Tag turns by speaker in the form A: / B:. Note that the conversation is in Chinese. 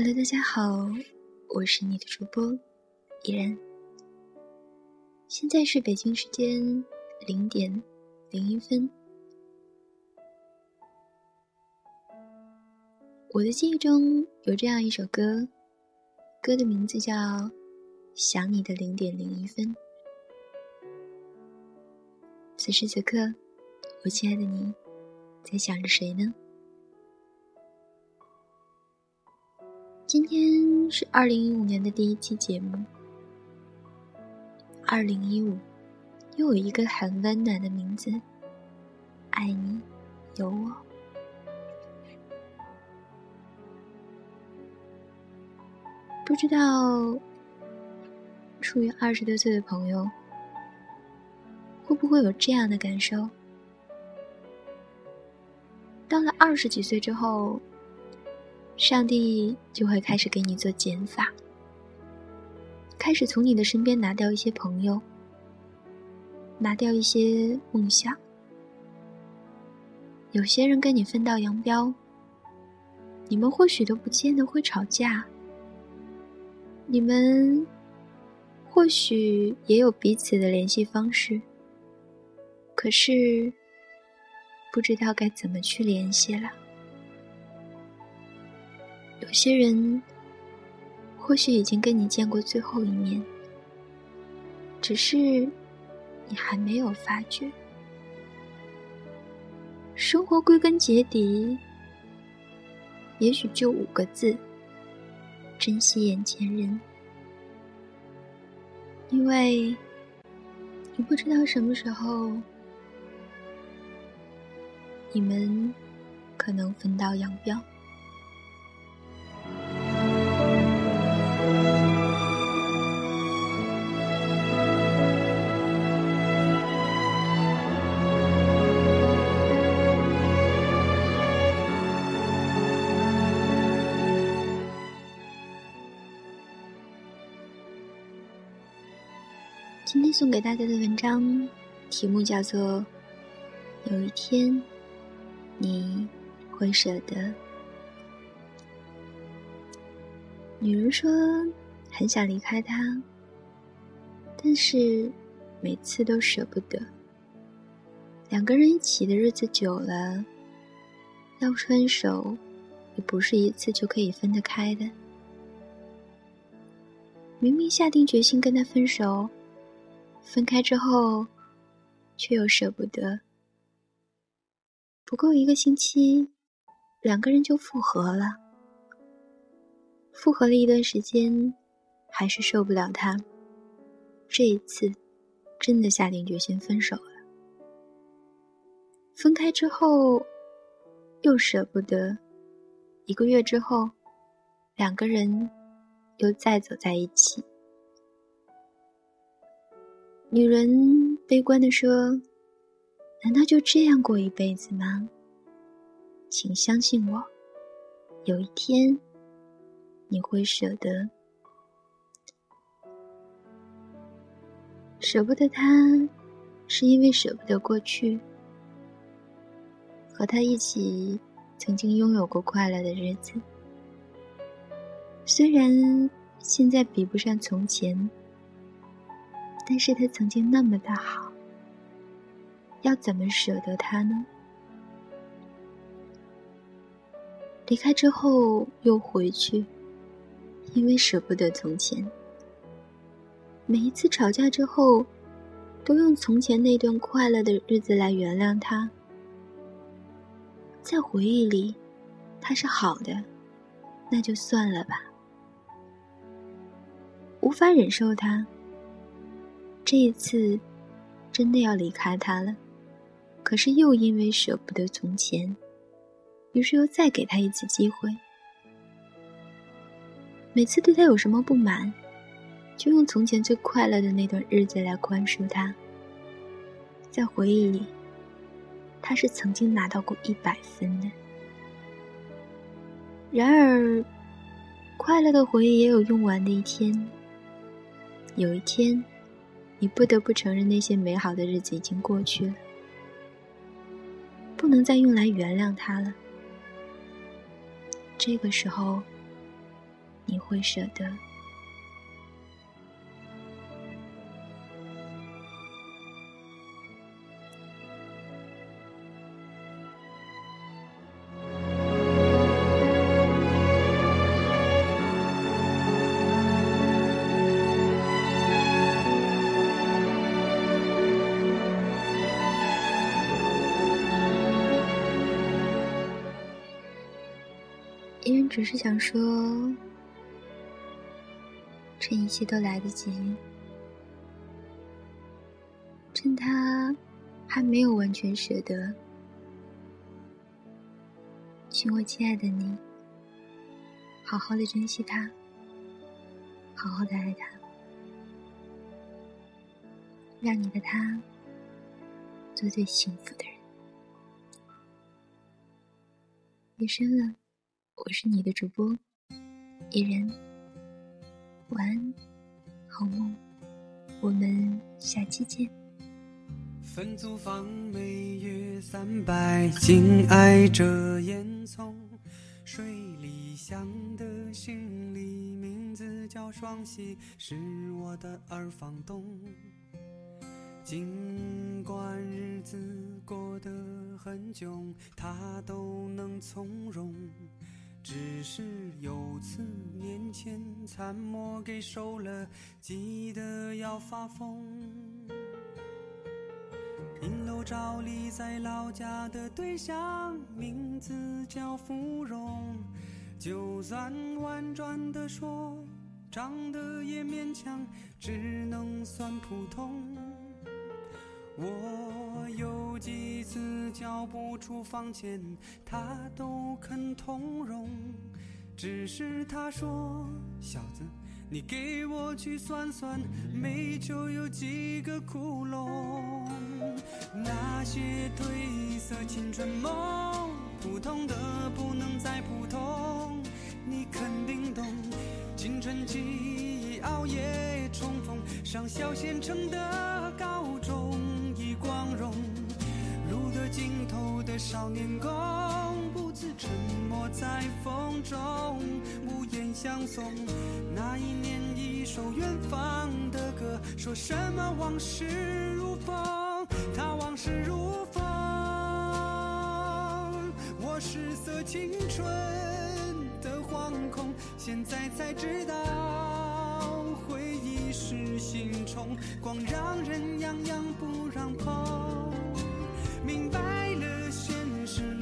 A: Hello，大家好，我是你的主播依然。现在是北京时间零点零一分。我的记忆中有这样一首歌，歌的名字叫《想你的零点零一分》。此时此刻，我亲爱的你，在想着谁呢？今天是二零一五年的第一期节目。二零一五，又有一个很温暖的名字，爱你，有我。不知道，处于二十多岁的朋友，会不会有这样的感受？到了二十几岁之后。上帝就会开始给你做减法，开始从你的身边拿掉一些朋友，拿掉一些梦想。有些人跟你分道扬镳，你们或许都不见得会吵架，你们或许也有彼此的联系方式，可是不知道该怎么去联系了。有些人或许已经跟你见过最后一面，只是你还没有发觉。生活归根结底，也许就五个字：珍惜眼前人。因为你不知道什么时候，你们可能分道扬镳。今天送给大家的文章题目叫做《有一天你会舍得》。女人说很想离开他，但是每次都舍不得。两个人一起的日子久了，要分手也不是一次就可以分得开的。明明下定决心跟他分手。分开之后，却又舍不得。不够一个星期，两个人就复合了。复合了一段时间，还是受不了他。这一次，真的下定决心分手了。分开之后，又舍不得。一个月之后，两个人又再走在一起。女人悲观的说：“难道就这样过一辈子吗？请相信我，有一天你会舍得。舍不得他，是因为舍不得过去，和他一起曾经拥有过快乐的日子。虽然现在比不上从前。”但是他曾经那么的好，要怎么舍得他呢？离开之后又回去，因为舍不得从前。每一次吵架之后，都用从前那段快乐的日子来原谅他。在回忆里，他是好的，那就算了吧。无法忍受他。这一次，真的要离开他了，可是又因为舍不得从前，于是又再给他一次机会。每次对他有什么不满，就用从前最快乐的那段日子来宽恕他。在回忆里，他是曾经拿到过一百分的。然而，快乐的回忆也有用完的一天。有一天。你不得不承认，那些美好的日子已经过去了，不能再用来原谅他了。这个时候，你会舍得。别人只是想说，趁一切都来得及，趁他还没有完全舍得，请我亲爱的你，好好的珍惜他，好好的爱他，让你的他做最幸福的人。夜深了。我是你的主播伊人，晚安，好梦，我们下期见。
B: 分租房每月三百，紧挨着烟囱，水里香的行李，名字叫双喜，是我的二房东。尽管日子过得很窘，他都能从容。只是有次年前参谋给收了，急得要发疯。银楼照例在老家的对象，名字叫芙蓉。就算婉转的说，长得也勉强，只能算普通。我有几次交不出房钱，他都肯通融。只是他说：“小子，你给我去算算，煤球有几个窟窿？那些褪色青春梦，普通的不能再普通。你肯定懂，青春期熬夜冲锋，上小县城的高中。”光荣，路的尽头的少年宫，不自沉默在风中，无言相送。那一年，一首远方的歌，说什么往事如风，他往事如风。我失色青春的惶恐，现在才知道。是心中光，让人痒痒不让碰，明白了现实。